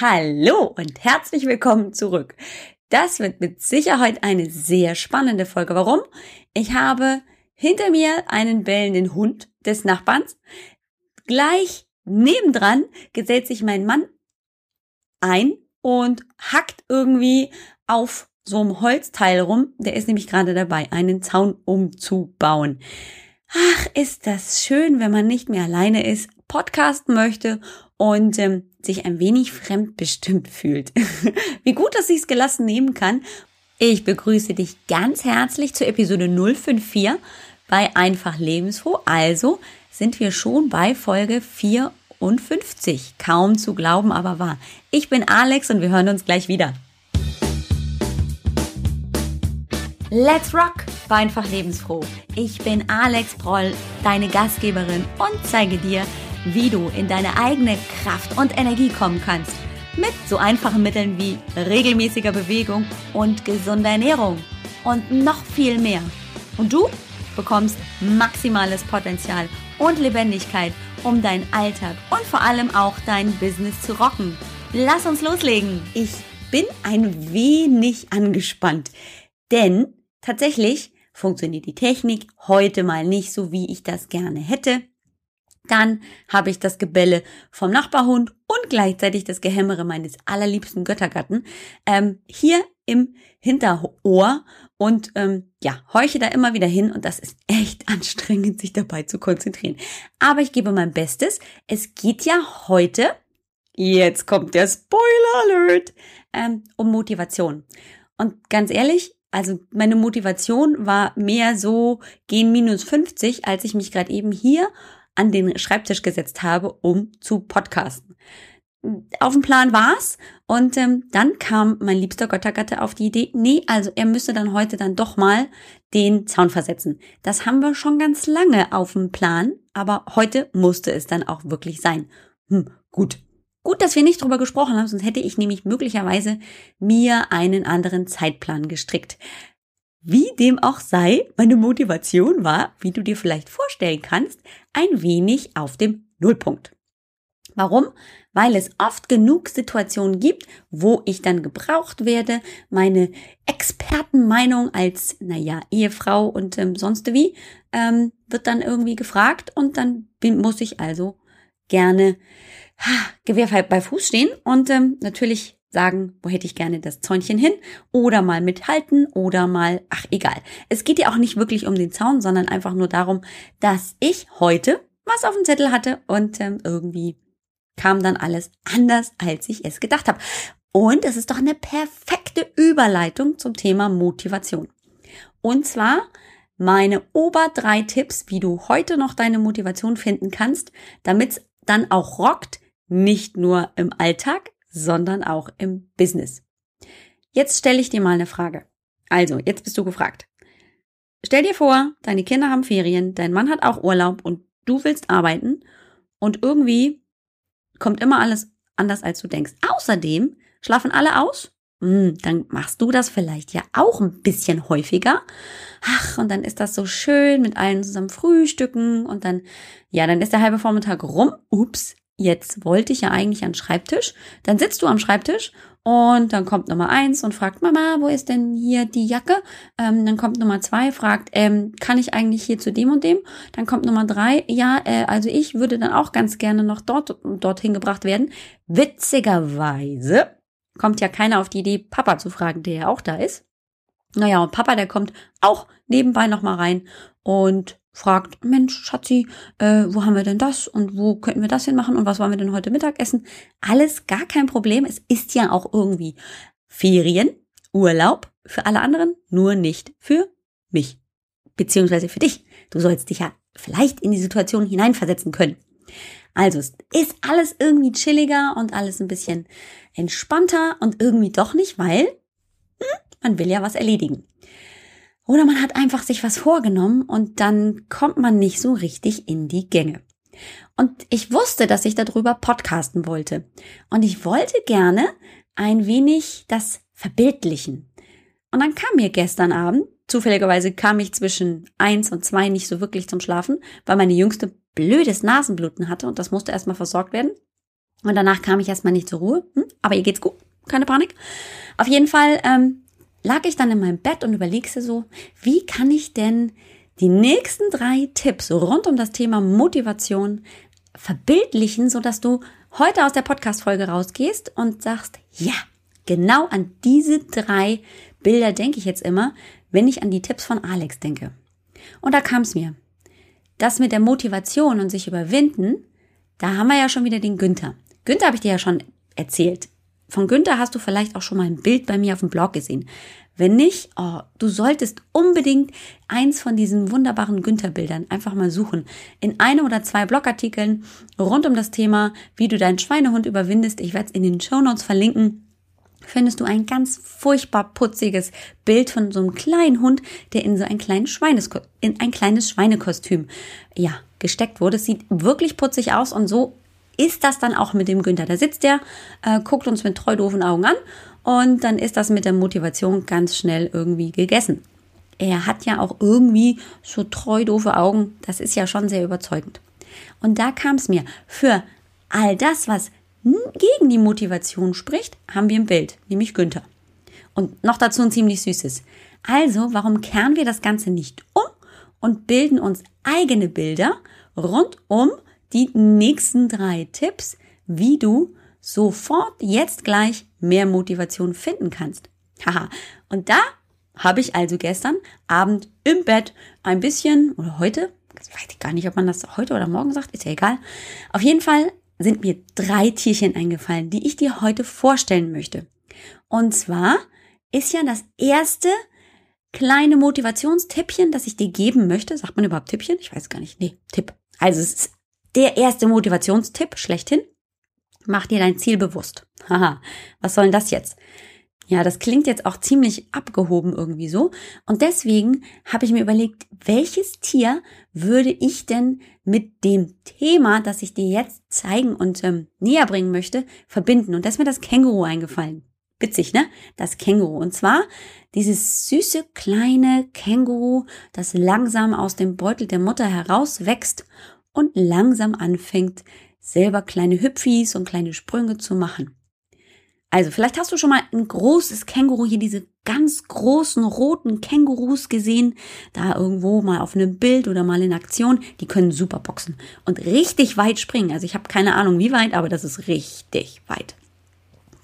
Hallo und herzlich willkommen zurück. Das wird mit Sicherheit eine sehr spannende Folge. Warum? Ich habe hinter mir einen bellenden Hund des Nachbarns. Gleich nebendran gesellt sich mein Mann ein und hackt irgendwie auf so einem Holzteil rum. Der ist nämlich gerade dabei, einen Zaun umzubauen. Ach, ist das schön, wenn man nicht mehr alleine ist, podcasten möchte und ähm, sich ein wenig fremdbestimmt fühlt. Wie gut, dass ich es gelassen nehmen kann. Ich begrüße dich ganz herzlich zur Episode 054 bei Einfach Lebensfroh. Also sind wir schon bei Folge 54. Kaum zu glauben, aber wahr. Ich bin Alex und wir hören uns gleich wieder. Let's rock bei Einfach Lebensfroh. Ich bin Alex Broll, deine Gastgeberin und zeige dir, wie du in deine eigene Kraft und Energie kommen kannst. Mit so einfachen Mitteln wie regelmäßiger Bewegung und gesunder Ernährung. Und noch viel mehr. Und du bekommst maximales Potenzial und Lebendigkeit, um deinen Alltag und vor allem auch dein Business zu rocken. Lass uns loslegen. Ich bin ein wenig angespannt, denn Tatsächlich funktioniert die Technik heute mal nicht so, wie ich das gerne hätte. Dann habe ich das Gebelle vom Nachbarhund und gleichzeitig das Gehämmere meines allerliebsten Göttergatten ähm, hier im Hinterohr und ähm, ja, heuche da immer wieder hin und das ist echt anstrengend, sich dabei zu konzentrieren. Aber ich gebe mein Bestes. Es geht ja heute, jetzt kommt der Spoiler Alert, ähm, um Motivation. Und ganz ehrlich, also meine Motivation war mehr so gehen minus 50, als ich mich gerade eben hier an den Schreibtisch gesetzt habe, um zu podcasten. Auf dem Plan war's und ähm, dann kam mein liebster Göttergatte auf die Idee, nee, also er müsste dann heute dann doch mal den Zaun versetzen. Das haben wir schon ganz lange auf dem Plan, aber heute musste es dann auch wirklich sein. Hm, gut, Gut, dass wir nicht drüber gesprochen haben, sonst hätte ich nämlich möglicherweise mir einen anderen Zeitplan gestrickt. Wie dem auch sei, meine Motivation war, wie du dir vielleicht vorstellen kannst, ein wenig auf dem Nullpunkt. Warum? Weil es oft genug Situationen gibt, wo ich dann gebraucht werde, meine Expertenmeinung als, naja, Ehefrau und ähm, sonst wie, ähm, wird dann irgendwie gefragt und dann bin, muss ich also gerne Gewehr bei Fuß stehen und ähm, natürlich sagen, wo hätte ich gerne das Zäunchen hin oder mal mithalten oder mal, ach egal. Es geht ja auch nicht wirklich um den Zaun, sondern einfach nur darum, dass ich heute was auf dem Zettel hatte und ähm, irgendwie kam dann alles anders, als ich es gedacht habe. Und es ist doch eine perfekte Überleitung zum Thema Motivation. Und zwar meine Ober drei Tipps, wie du heute noch deine Motivation finden kannst, damit es dann auch rockt, nicht nur im Alltag, sondern auch im Business. Jetzt stelle ich dir mal eine Frage. Also, jetzt bist du gefragt. Stell dir vor, deine Kinder haben Ferien, dein Mann hat auch Urlaub und du willst arbeiten und irgendwie kommt immer alles anders, als du denkst. Außerdem schlafen alle aus. Hm, dann machst du das vielleicht ja auch ein bisschen häufiger. Ach, und dann ist das so schön mit allen zusammen frühstücken und dann, ja, dann ist der halbe Vormittag rum. Ups, jetzt wollte ich ja eigentlich an den Schreibtisch. Dann sitzt du am Schreibtisch und dann kommt Nummer eins und fragt, Mama, wo ist denn hier die Jacke? Ähm, dann kommt Nummer zwei, fragt, ähm, kann ich eigentlich hier zu dem und dem? Dann kommt Nummer drei, ja, äh, also ich würde dann auch ganz gerne noch dort, dorthin gebracht werden. Witzigerweise kommt ja keiner auf die Idee, Papa zu fragen, der ja auch da ist. Naja, und Papa, der kommt auch nebenbei nochmal rein und fragt, Mensch, Schatzi, äh, wo haben wir denn das und wo könnten wir das hin machen und was wollen wir denn heute Mittag essen? Alles gar kein Problem. Es ist ja auch irgendwie Ferien, Urlaub für alle anderen, nur nicht für mich. Beziehungsweise für dich. Du sollst dich ja vielleicht in die Situation hineinversetzen können. Also es ist alles irgendwie chilliger und alles ein bisschen entspannter und irgendwie doch nicht, weil hm, man will ja was erledigen. Oder man hat einfach sich was vorgenommen und dann kommt man nicht so richtig in die Gänge. Und ich wusste, dass ich darüber podcasten wollte. Und ich wollte gerne ein wenig das verbildlichen. Und dann kam mir gestern Abend, zufälligerweise kam ich zwischen eins und zwei nicht so wirklich zum Schlafen, weil meine jüngste blödes Nasenbluten hatte und das musste erstmal versorgt werden. Und danach kam ich erstmal nicht zur Ruhe. Hm? Aber ihr geht's gut, keine Panik. Auf jeden Fall ähm, lag ich dann in meinem Bett und überlegte so, wie kann ich denn die nächsten drei Tipps rund um das Thema Motivation verbildlichen, sodass du heute aus der Podcast-Folge rausgehst und sagst, ja, genau an diese drei Bilder denke ich jetzt immer, wenn ich an die Tipps von Alex denke. Und da kam es mir. Das mit der Motivation und sich überwinden, da haben wir ja schon wieder den Günther. Günther habe ich dir ja schon erzählt. Von Günther hast du vielleicht auch schon mal ein Bild bei mir auf dem Blog gesehen. Wenn nicht, oh, du solltest unbedingt eins von diesen wunderbaren Günther-Bildern einfach mal suchen. In einem oder zwei Blogartikeln rund um das Thema, wie du deinen Schweinehund überwindest. Ich werde es in den Show Notes verlinken findest du ein ganz furchtbar putziges Bild von so einem kleinen Hund, der in so ein, kleines Schweines, in ein kleines Schweinekostüm ja, gesteckt wurde. Es sieht wirklich putzig aus und so ist das dann auch mit dem Günther. Da sitzt der, äh, guckt uns mit treu doofen Augen an und dann ist das mit der Motivation ganz schnell irgendwie gegessen. Er hat ja auch irgendwie so treu doofe Augen. Das ist ja schon sehr überzeugend. Und da kam es mir. Für all das, was gegen die Motivation spricht, haben wir ein Bild, nämlich Günther. Und noch dazu ein ziemlich süßes. Also, warum kehren wir das Ganze nicht um und bilden uns eigene Bilder rund um die nächsten drei Tipps, wie du sofort jetzt gleich mehr Motivation finden kannst. Haha. Und da habe ich also gestern Abend im Bett ein bisschen, oder heute, weiß ich gar nicht, ob man das heute oder morgen sagt, ist ja egal. Auf jeden Fall sind mir drei Tierchen eingefallen, die ich dir heute vorstellen möchte. Und zwar ist ja das erste kleine Motivationstippchen, das ich dir geben möchte. Sagt man überhaupt Tippchen? Ich weiß gar nicht. Nee, Tipp. Also es ist der erste Motivationstipp schlechthin. Mach dir dein Ziel bewusst. Haha, was soll denn das jetzt? Ja, das klingt jetzt auch ziemlich abgehoben irgendwie so. Und deswegen habe ich mir überlegt, welches Tier würde ich denn mit dem Thema, das ich dir jetzt zeigen und ähm, näher bringen möchte, verbinden. Und da ist mir das Känguru eingefallen. Witzig, ne? Das Känguru. Und zwar dieses süße kleine Känguru, das langsam aus dem Beutel der Mutter herauswächst und langsam anfängt, selber kleine Hüpfis und kleine Sprünge zu machen. Also, vielleicht hast du schon mal ein großes Känguru, hier diese ganz großen roten Kängurus gesehen, da irgendwo mal auf einem Bild oder mal in Aktion. Die können super boxen und richtig weit springen. Also, ich habe keine Ahnung, wie weit, aber das ist richtig weit.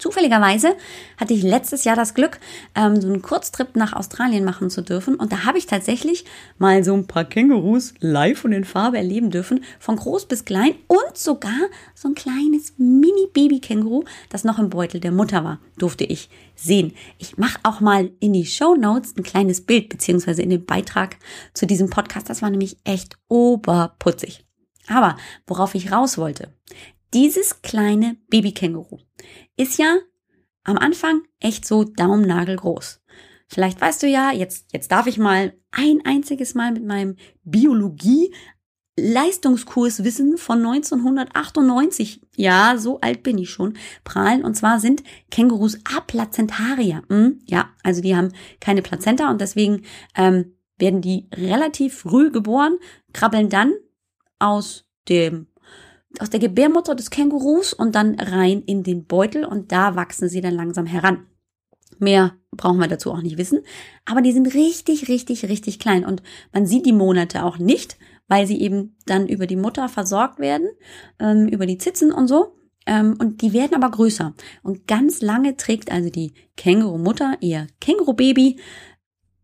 Zufälligerweise hatte ich letztes Jahr das Glück, ähm, so einen Kurztrip nach Australien machen zu dürfen. Und da habe ich tatsächlich mal so ein paar Kängurus live und in Farbe erleben dürfen. Von groß bis klein und sogar so ein kleines Mini-Baby-Känguru, das noch im Beutel der Mutter war, durfte ich sehen. Ich mache auch mal in die Show Notes ein kleines Bild, beziehungsweise in den Beitrag zu diesem Podcast. Das war nämlich echt oberputzig. Aber worauf ich raus wollte, dieses kleine Babykänguru ist ja am Anfang echt so daumnagelgroß. Vielleicht weißt du ja, jetzt, jetzt darf ich mal ein einziges Mal mit meinem Biologie Leistungskurswissen von 1998, ja, so alt bin ich schon, prahlen. Und zwar sind Kängurus Aplazentarier. Hm, ja, also die haben keine Plazenta und deswegen ähm, werden die relativ früh geboren, krabbeln dann aus dem aus der Gebärmutter des Kängurus und dann rein in den Beutel und da wachsen sie dann langsam heran. Mehr brauchen wir dazu auch nicht wissen, aber die sind richtig, richtig, richtig klein und man sieht die Monate auch nicht, weil sie eben dann über die Mutter versorgt werden, ähm, über die Zitzen und so. Ähm, und die werden aber größer. Und ganz lange trägt also die Kängurumutter ihr Kängurubaby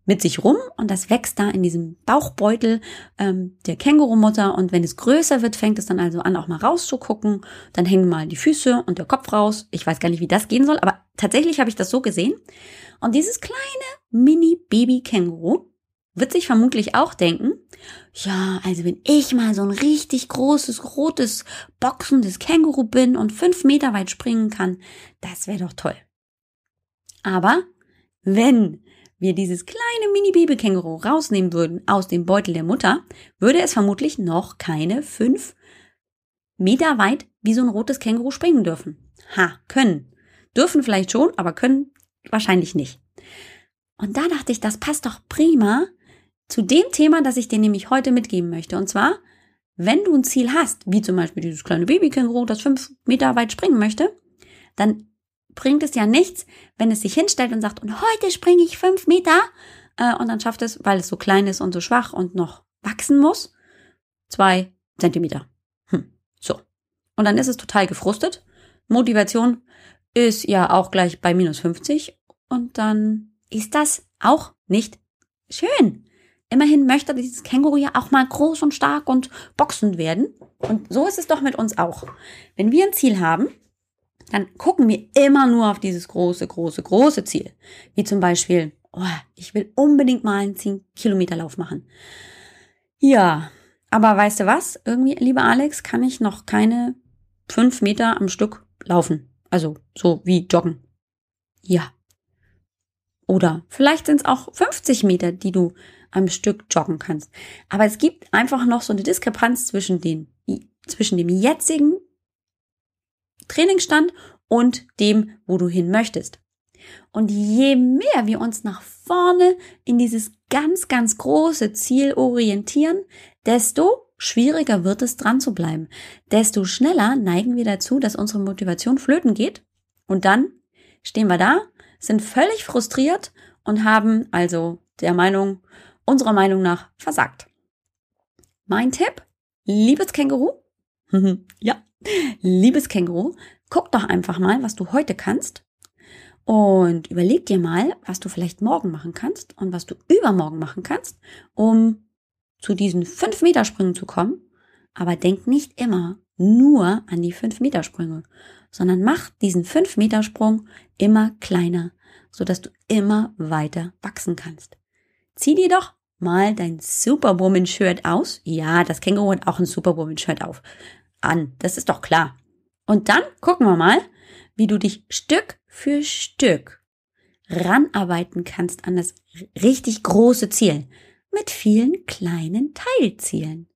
mit sich rum und das wächst da in diesem Bauchbeutel ähm, der Kängurumutter und wenn es größer wird, fängt es dann also an, auch mal rauszugucken. Dann hängen mal die Füße und der Kopf raus. Ich weiß gar nicht, wie das gehen soll, aber tatsächlich habe ich das so gesehen. Und dieses kleine Mini-Baby-Känguru wird sich vermutlich auch denken, ja, also wenn ich mal so ein richtig großes, rotes, boxendes Känguru bin und fünf Meter weit springen kann, das wäre doch toll. Aber wenn wir dieses kleine Mini-Babykänguru rausnehmen würden aus dem Beutel der Mutter, würde es vermutlich noch keine fünf Meter weit wie so ein rotes Känguru springen dürfen. Ha, können. Dürfen vielleicht schon, aber können wahrscheinlich nicht. Und da dachte ich, das passt doch prima zu dem Thema, das ich dir nämlich heute mitgeben möchte. Und zwar, wenn du ein Ziel hast, wie zum Beispiel dieses kleine Babykänguru, das fünf Meter weit springen möchte, dann bringt es ja nichts, wenn es sich hinstellt und sagt, und heute springe ich fünf Meter, äh, und dann schafft es, weil es so klein ist und so schwach und noch wachsen muss, zwei Zentimeter. Hm, so. Und dann ist es total gefrustet. Motivation ist ja auch gleich bei minus 50 und dann ist das auch nicht schön. Immerhin möchte dieses Känguru ja auch mal groß und stark und boxend werden. Und so ist es doch mit uns auch. Wenn wir ein Ziel haben, dann gucken wir immer nur auf dieses große, große, große Ziel. Wie zum Beispiel, oh, ich will unbedingt mal einen 10 Kilometer Lauf machen. Ja, aber weißt du was? Irgendwie, lieber Alex, kann ich noch keine fünf Meter am Stück laufen. Also so wie joggen. Ja. Oder vielleicht sind es auch 50 Meter, die du am Stück joggen kannst. Aber es gibt einfach noch so eine Diskrepanz zwischen, den, zwischen dem jetzigen Trainingsstand und dem, wo du hin möchtest. Und je mehr wir uns nach vorne in dieses ganz, ganz große Ziel orientieren, desto schwieriger wird es dran zu bleiben. Desto schneller neigen wir dazu, dass unsere Motivation flöten geht. Und dann stehen wir da, sind völlig frustriert und haben also der Meinung, unserer Meinung nach versagt. Mein Tipp, liebes Känguru, ja, liebes Känguru, guck doch einfach mal, was du heute kannst und überleg dir mal, was du vielleicht morgen machen kannst und was du übermorgen machen kannst, um zu diesen 5 Meter Sprüngen zu kommen. Aber denk nicht immer nur an die 5 Meter Sprünge, sondern mach diesen 5 Meter Sprung immer kleiner, sodass du immer weiter wachsen kannst. Zieh dir doch mal dein Superwoman-Shirt aus. Ja, das Känguru hat auch ein Superwoman-Shirt auf. An. Das ist doch klar. Und dann gucken wir mal, wie du dich Stück für Stück ranarbeiten kannst an das richtig große Ziel mit vielen kleinen Teilzielen.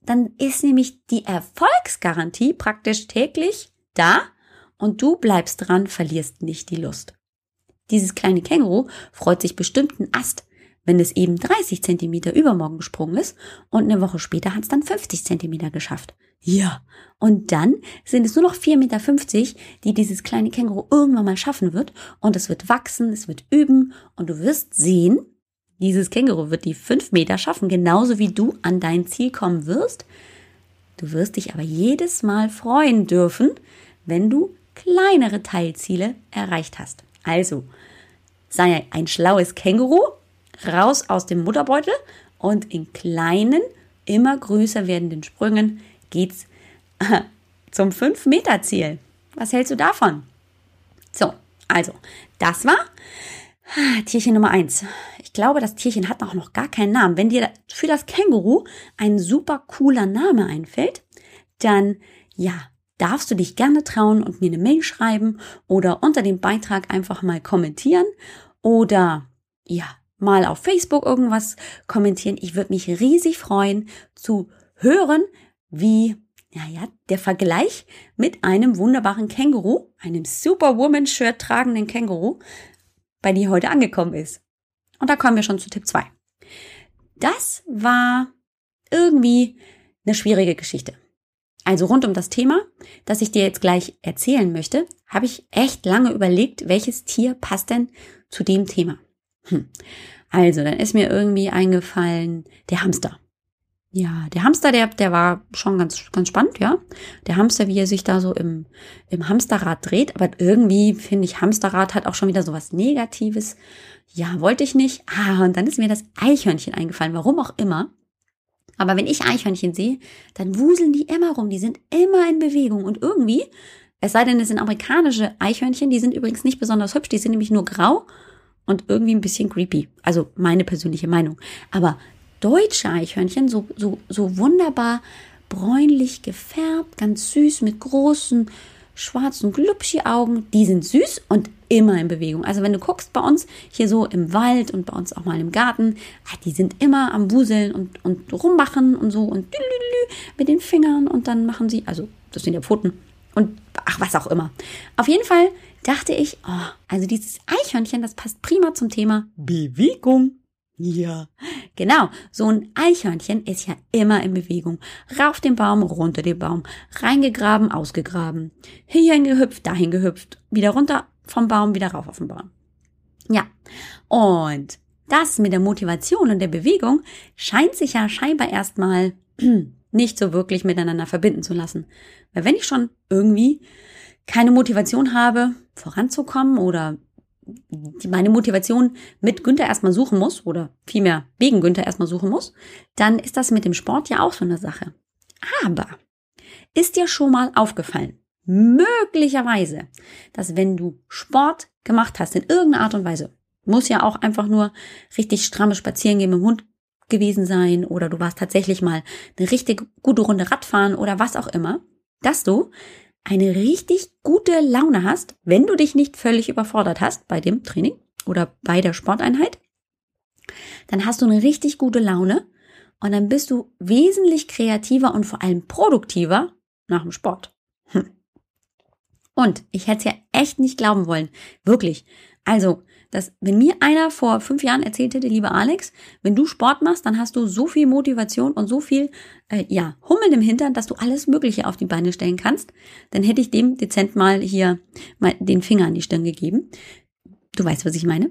Dann ist nämlich die Erfolgsgarantie praktisch täglich da und du bleibst dran, verlierst nicht die Lust. Dieses kleine Känguru freut sich bestimmt einen Ast, wenn es eben 30 Zentimeter übermorgen gesprungen ist und eine Woche später hat es dann 50 Zentimeter geschafft. Ja, und dann sind es nur noch 4,50 Meter, die dieses kleine Känguru irgendwann mal schaffen wird und es wird wachsen, es wird üben und du wirst sehen, dieses Känguru wird die 5 Meter schaffen, genauso wie du an dein Ziel kommen wirst. Du wirst dich aber jedes Mal freuen dürfen, wenn du kleinere Teilziele erreicht hast. Also, sei ein schlaues Känguru, raus aus dem Mutterbeutel und in kleinen, immer größer werdenden Sprüngen geht's zum 5-Meter-Ziel. Was hältst du davon? So, also, das war Tierchen Nummer 1. Ich glaube, das Tierchen hat auch noch gar keinen Namen. Wenn dir für das Känguru ein super cooler Name einfällt, dann ja, darfst du dich gerne trauen und mir eine Mail schreiben oder unter dem Beitrag einfach mal kommentieren oder ja, mal auf Facebook irgendwas kommentieren. Ich würde mich riesig freuen zu hören, wie naja, der Vergleich mit einem wunderbaren Känguru, einem Superwoman-Shirt tragenden Känguru, bei dir heute angekommen ist. Und da kommen wir schon zu Tipp 2. Das war irgendwie eine schwierige Geschichte. Also rund um das Thema, das ich dir jetzt gleich erzählen möchte, habe ich echt lange überlegt, welches Tier passt denn zu dem Thema. Hm. Also, dann ist mir irgendwie eingefallen, der Hamster. Ja, der Hamster, der, der war schon ganz, ganz spannend, ja. Der Hamster, wie er sich da so im, im Hamsterrad dreht. Aber irgendwie finde ich, Hamsterrad hat auch schon wieder so was Negatives. Ja, wollte ich nicht. Ah, und dann ist mir das Eichhörnchen eingefallen, warum auch immer. Aber wenn ich Eichhörnchen sehe, dann wuseln die immer rum. Die sind immer in Bewegung. Und irgendwie, es sei denn, es sind amerikanische Eichhörnchen, die sind übrigens nicht besonders hübsch, die sind nämlich nur grau und irgendwie ein bisschen creepy. Also meine persönliche Meinung. Aber deutsche Eichhörnchen, so, so, so wunderbar bräunlich gefärbt, ganz süß mit großen schwarzen Glubschi-Augen. Die sind süß und immer in Bewegung. Also wenn du guckst bei uns hier so im Wald und bei uns auch mal im Garten, ah, die sind immer am Wuseln und, und rummachen und so und mit den Fingern und dann machen sie, also das sind ja Pfoten und ach was auch immer. Auf jeden Fall dachte ich, oh, also dieses Eichhörnchen, das passt prima zum Thema Bewegung. Ja, Genau, so ein Eichhörnchen ist ja immer in Bewegung. Rauf den Baum, runter den Baum, reingegraben, ausgegraben, hierhin gehüpft, dahin gehüpft, wieder runter vom Baum, wieder rauf auf den Baum. Ja, und das mit der Motivation und der Bewegung scheint sich ja scheinbar erstmal nicht so wirklich miteinander verbinden zu lassen. Weil wenn ich schon irgendwie keine Motivation habe, voranzukommen oder meine Motivation mit Günther erstmal suchen muss oder vielmehr wegen Günther erstmal suchen muss, dann ist das mit dem Sport ja auch so eine Sache. Aber ist dir schon mal aufgefallen, möglicherweise, dass wenn du Sport gemacht hast in irgendeiner Art und Weise, muss ja auch einfach nur richtig stramme Spazierengehen mit dem Hund gewesen sein oder du warst tatsächlich mal eine richtig gute Runde Radfahren oder was auch immer, dass du eine richtig gute Laune hast, wenn du dich nicht völlig überfordert hast bei dem Training oder bei der Sporteinheit, dann hast du eine richtig gute Laune und dann bist du wesentlich kreativer und vor allem produktiver nach dem Sport. Hm. Und ich hätte es ja echt nicht glauben wollen. Wirklich. Also, dass wenn mir einer vor fünf Jahren erzählt hätte, lieber Alex, wenn du Sport machst, dann hast du so viel Motivation und so viel, äh, ja, Hummeln im Hintern, dass du alles Mögliche auf die Beine stellen kannst, dann hätte ich dem dezent mal hier mal den Finger an die Stirn gegeben. Du weißt, was ich meine.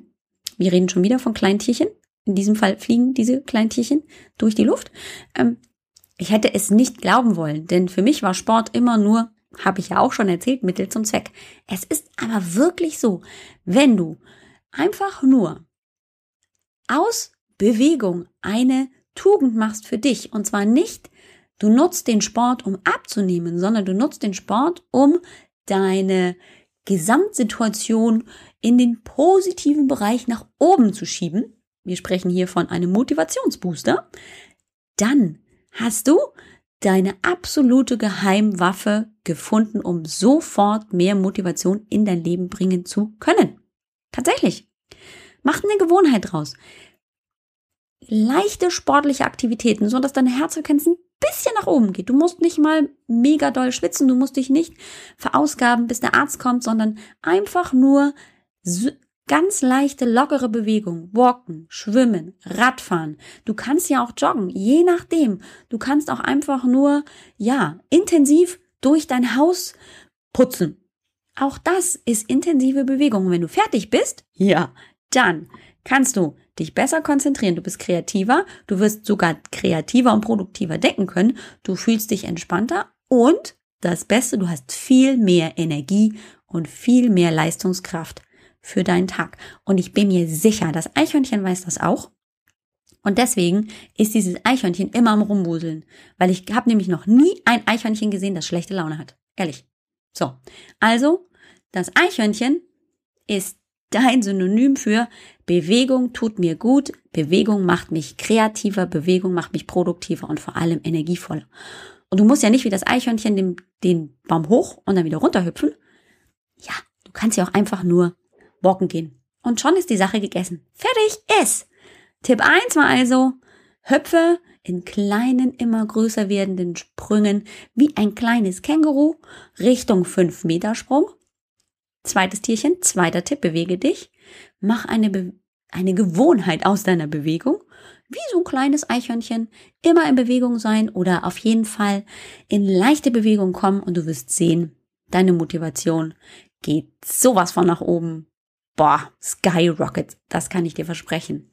Wir reden schon wieder von Kleintierchen. In diesem Fall fliegen diese Kleintierchen durch die Luft. Ähm, ich hätte es nicht glauben wollen, denn für mich war Sport immer nur, habe ich ja auch schon erzählt, Mittel zum Zweck. Es ist aber wirklich so, wenn du einfach nur aus Bewegung eine Tugend machst für dich. Und zwar nicht, du nutzt den Sport, um abzunehmen, sondern du nutzt den Sport, um deine Gesamtsituation in den positiven Bereich nach oben zu schieben. Wir sprechen hier von einem Motivationsbooster. Dann hast du deine absolute Geheimwaffe gefunden, um sofort mehr Motivation in dein Leben bringen zu können. Tatsächlich. Mach eine Gewohnheit draus. Leichte sportliche Aktivitäten, so dass deine Herzfrequenz ein bisschen nach oben geht. Du musst nicht mal mega doll schwitzen, du musst dich nicht verausgaben, bis der Arzt kommt, sondern einfach nur ganz leichte, lockere Bewegung. Walken, schwimmen, Radfahren. Du kannst ja auch joggen, je nachdem. Du kannst auch einfach nur, ja, intensiv durch dein Haus putzen. Auch das ist intensive Bewegung. Und wenn du fertig bist, ja, dann kannst du dich besser konzentrieren. Du bist kreativer, du wirst sogar kreativer und produktiver denken können. Du fühlst dich entspannter und das Beste, du hast viel mehr Energie und viel mehr Leistungskraft für deinen Tag. Und ich bin mir sicher, das Eichhörnchen weiß das auch. Und deswegen ist dieses Eichhörnchen immer am Rumwuseln. Weil ich habe nämlich noch nie ein Eichhörnchen gesehen, das schlechte Laune hat. Ehrlich. So. Also, das Eichhörnchen ist dein Synonym für Bewegung tut mir gut, Bewegung macht mich kreativer, Bewegung macht mich produktiver und vor allem energievoller. Und du musst ja nicht wie das Eichhörnchen den, den Baum hoch und dann wieder runterhüpfen. Ja, du kannst ja auch einfach nur walken gehen. Und schon ist die Sache gegessen. Fertig ist. Tipp 1 war also, hüpfe in kleinen, immer größer werdenden Sprüngen wie ein kleines Känguru Richtung 5 Meter Sprung Zweites Tierchen, zweiter Tipp, bewege dich. Mach eine, Be eine Gewohnheit aus deiner Bewegung. Wie so ein kleines Eichhörnchen. Immer in Bewegung sein oder auf jeden Fall in leichte Bewegung kommen und du wirst sehen, deine Motivation geht sowas von nach oben. Boah, Skyrocket, das kann ich dir versprechen.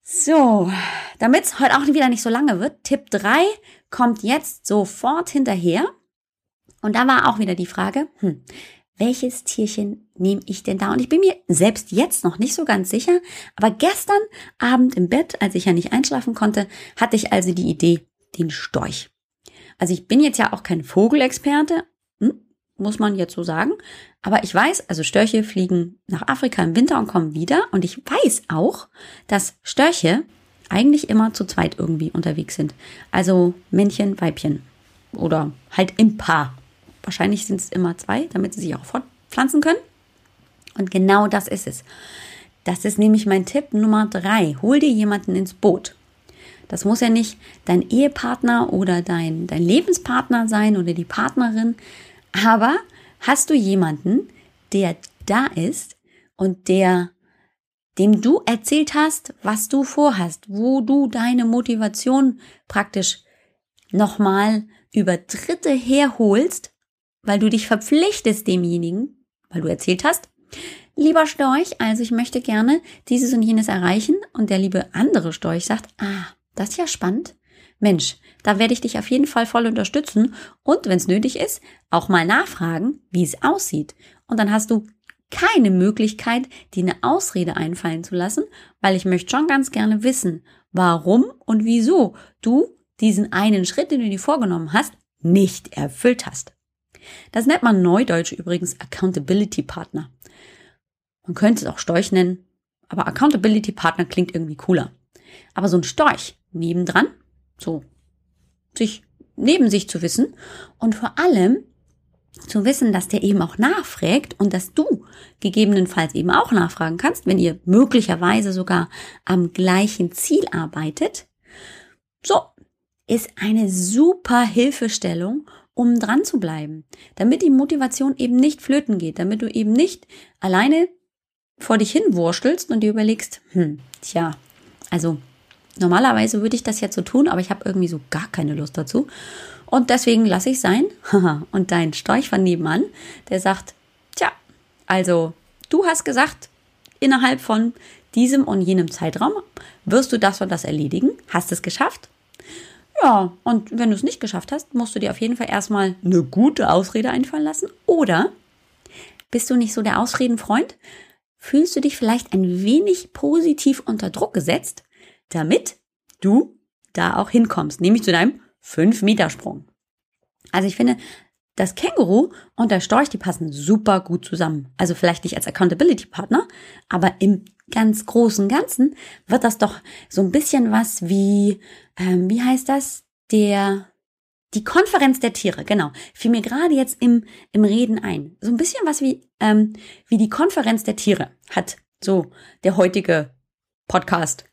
So, damit es heute auch wieder nicht so lange wird, Tipp 3 kommt jetzt sofort hinterher. Und da war auch wieder die Frage, hm, welches Tierchen nehme ich denn da? Und ich bin mir selbst jetzt noch nicht so ganz sicher, aber gestern Abend im Bett, als ich ja nicht einschlafen konnte, hatte ich also die Idee, den Storch. Also ich bin jetzt ja auch kein Vogelexperte, hm, muss man jetzt so sagen, aber ich weiß, also Störche fliegen nach Afrika im Winter und kommen wieder und ich weiß auch, dass Störche eigentlich immer zu zweit irgendwie unterwegs sind. Also Männchen, Weibchen oder halt im Paar Wahrscheinlich sind es immer zwei, damit sie sich auch fortpflanzen können. Und genau das ist es. Das ist nämlich mein Tipp Nummer drei. Hol dir jemanden ins Boot. Das muss ja nicht dein Ehepartner oder dein, dein Lebenspartner sein oder die Partnerin. Aber hast du jemanden, der da ist und der dem du erzählt hast, was du vorhast, wo du deine Motivation praktisch nochmal über Dritte herholst, weil du dich verpflichtest demjenigen, weil du erzählt hast, lieber Storch, also ich möchte gerne dieses und jenes erreichen und der liebe andere Storch sagt, ah, das ist ja spannend. Mensch, da werde ich dich auf jeden Fall voll unterstützen und, wenn es nötig ist, auch mal nachfragen, wie es aussieht. Und dann hast du keine Möglichkeit, dir eine Ausrede einfallen zu lassen, weil ich möchte schon ganz gerne wissen, warum und wieso du diesen einen Schritt, den du dir vorgenommen hast, nicht erfüllt hast. Das nennt man neudeutsch übrigens Accountability Partner. Man könnte es auch Storch nennen, aber Accountability Partner klingt irgendwie cooler. Aber so ein Storch nebendran, so. Sich neben sich zu wissen und vor allem zu wissen, dass der eben auch nachfragt und dass du gegebenenfalls eben auch nachfragen kannst, wenn ihr möglicherweise sogar am gleichen Ziel arbeitet. So, ist eine super Hilfestellung, um dran zu bleiben, damit die Motivation eben nicht flöten geht, damit du eben nicht alleine vor dich hin wurstelst und dir überlegst, hm, tja, also normalerweise würde ich das jetzt so tun, aber ich habe irgendwie so gar keine Lust dazu. Und deswegen lasse ich sein. und dein Storch von nebenan, der sagt, tja, also du hast gesagt, innerhalb von diesem und jenem Zeitraum wirst du das und das erledigen. Hast es geschafft? Ja, und wenn du es nicht geschafft hast, musst du dir auf jeden Fall erstmal eine gute Ausrede einfallen lassen. Oder bist du nicht so der Ausredenfreund? Fühlst du dich vielleicht ein wenig positiv unter Druck gesetzt, damit du da auch hinkommst, nämlich zu deinem 5-Meter-Sprung. Also ich finde, das Känguru und der Storch, die passen super gut zusammen. Also vielleicht nicht als Accountability-Partner, aber im ganz großen Ganzen wird das doch so ein bisschen was wie, ähm, wie heißt das? Der, die Konferenz der Tiere, genau. Fiel mir gerade jetzt im, im Reden ein. So ein bisschen was wie, ähm, wie die Konferenz der Tiere hat so der heutige Podcast.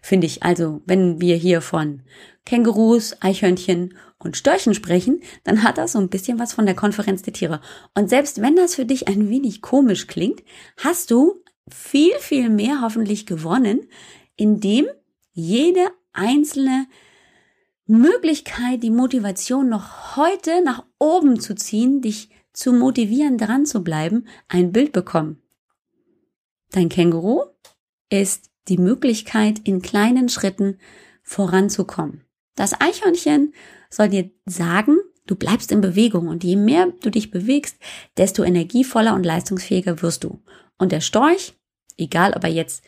Finde ich also, wenn wir hier von Kängurus, Eichhörnchen und Störchen sprechen, dann hat das so ein bisschen was von der Konferenz der Tiere. Und selbst wenn das für dich ein wenig komisch klingt, hast du viel, viel mehr hoffentlich gewonnen, indem jede einzelne Möglichkeit, die Motivation noch heute nach oben zu ziehen, dich zu motivieren, dran zu bleiben, ein Bild bekommen. Dein Känguru ist die Möglichkeit, in kleinen Schritten voranzukommen. Das Eichhörnchen soll dir sagen, du bleibst in Bewegung und je mehr du dich bewegst, desto energievoller und leistungsfähiger wirst du. Und der Storch, egal ob er jetzt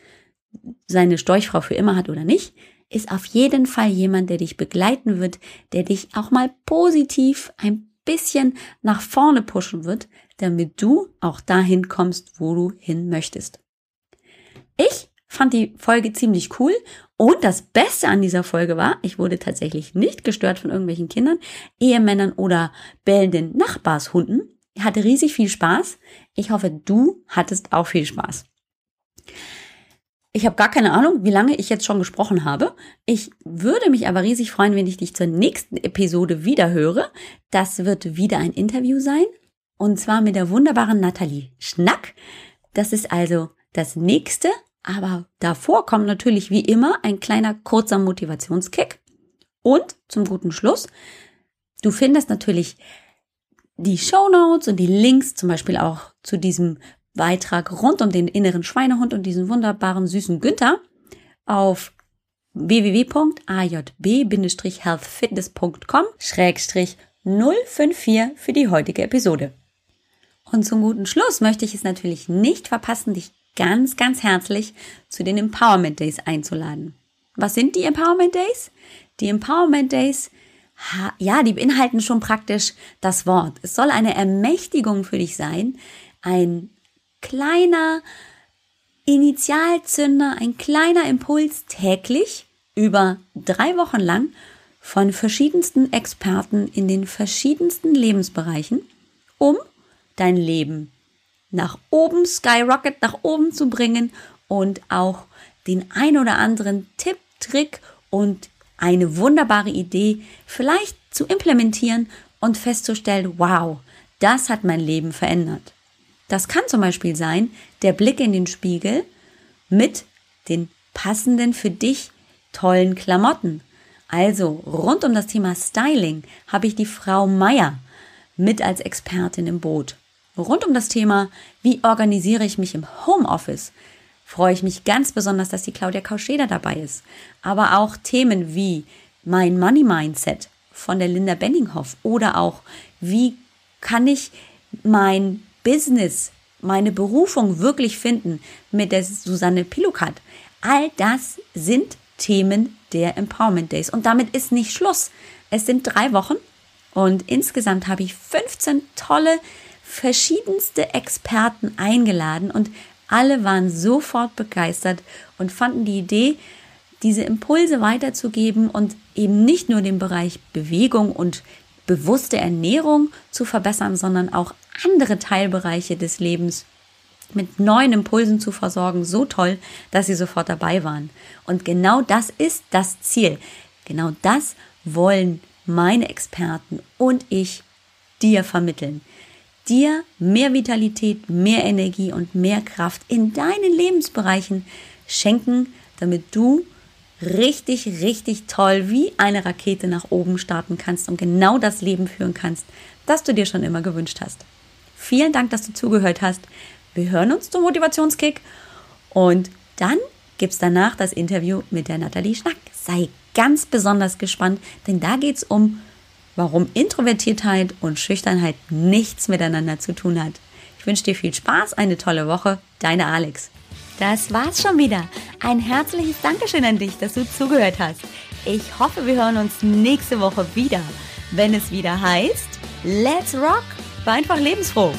seine Storchfrau für immer hat oder nicht, ist auf jeden Fall jemand, der dich begleiten wird, der dich auch mal positiv ein bisschen nach vorne pushen wird, damit du auch dahin kommst, wo du hin möchtest. Ich fand die Folge ziemlich cool und das Beste an dieser Folge war, ich wurde tatsächlich nicht gestört von irgendwelchen Kindern, Ehemännern oder bellenden Nachbarshunden. Ich hatte riesig viel Spaß. Ich hoffe, du hattest auch viel Spaß. Ich habe gar keine Ahnung, wie lange ich jetzt schon gesprochen habe. Ich würde mich aber riesig freuen, wenn ich dich zur nächsten Episode wieder höre. Das wird wieder ein Interview sein. Und zwar mit der wunderbaren Nathalie Schnack. Das ist also das nächste aber davor kommt natürlich wie immer ein kleiner kurzer Motivationskick. Und zum guten Schluss, du findest natürlich die Show Notes und die Links zum Beispiel auch zu diesem Beitrag rund um den inneren Schweinehund und diesen wunderbaren süßen Günther auf www.ajb-healthfitness.com 054 für die heutige Episode. Und zum guten Schluss möchte ich es natürlich nicht verpassen, dich ganz, ganz herzlich zu den Empowerment Days einzuladen. Was sind die Empowerment Days? Die Empowerment Days, ja, die beinhalten schon praktisch das Wort. Es soll eine Ermächtigung für dich sein, ein kleiner Initialzünder, ein kleiner Impuls täglich über drei Wochen lang von verschiedensten Experten in den verschiedensten Lebensbereichen, um dein Leben nach oben, Skyrocket nach oben zu bringen und auch den ein oder anderen Tipp, Trick und eine wunderbare Idee vielleicht zu implementieren und festzustellen, wow, das hat mein Leben verändert. Das kann zum Beispiel sein, der Blick in den Spiegel mit den passenden für dich tollen Klamotten. Also rund um das Thema Styling habe ich die Frau Meier mit als Expertin im Boot. Rund um das Thema, wie organisiere ich mich im Homeoffice, freue ich mich ganz besonders, dass die Claudia Kauscheder dabei ist. Aber auch Themen wie mein Money Mindset von der Linda Benninghoff oder auch, wie kann ich mein Business, meine Berufung wirklich finden mit der Susanne Pilukat. All das sind Themen der Empowerment Days. Und damit ist nicht Schluss. Es sind drei Wochen und insgesamt habe ich 15 tolle, verschiedenste Experten eingeladen und alle waren sofort begeistert und fanden die Idee, diese Impulse weiterzugeben und eben nicht nur den Bereich Bewegung und bewusste Ernährung zu verbessern, sondern auch andere Teilbereiche des Lebens mit neuen Impulsen zu versorgen, so toll, dass sie sofort dabei waren. Und genau das ist das Ziel. Genau das wollen meine Experten und ich dir vermitteln. Dir mehr Vitalität, mehr Energie und mehr Kraft in deinen Lebensbereichen schenken, damit du richtig, richtig toll wie eine Rakete nach oben starten kannst und genau das Leben führen kannst, das du dir schon immer gewünscht hast. Vielen Dank, dass du zugehört hast. Wir hören uns zum Motivationskick und dann gibt es danach das Interview mit der Nathalie Schnack. Sei ganz besonders gespannt, denn da geht es um, warum Introvertiertheit und Schüchternheit nichts miteinander zu tun hat. Ich wünsche dir viel Spaß, eine tolle Woche. Deine Alex. Das war's schon wieder. Ein herzliches Dankeschön an dich, dass du zugehört hast. Ich hoffe, wir hören uns nächste Woche wieder, wenn es wieder heißt Let's Rock, war einfach lebensfroh.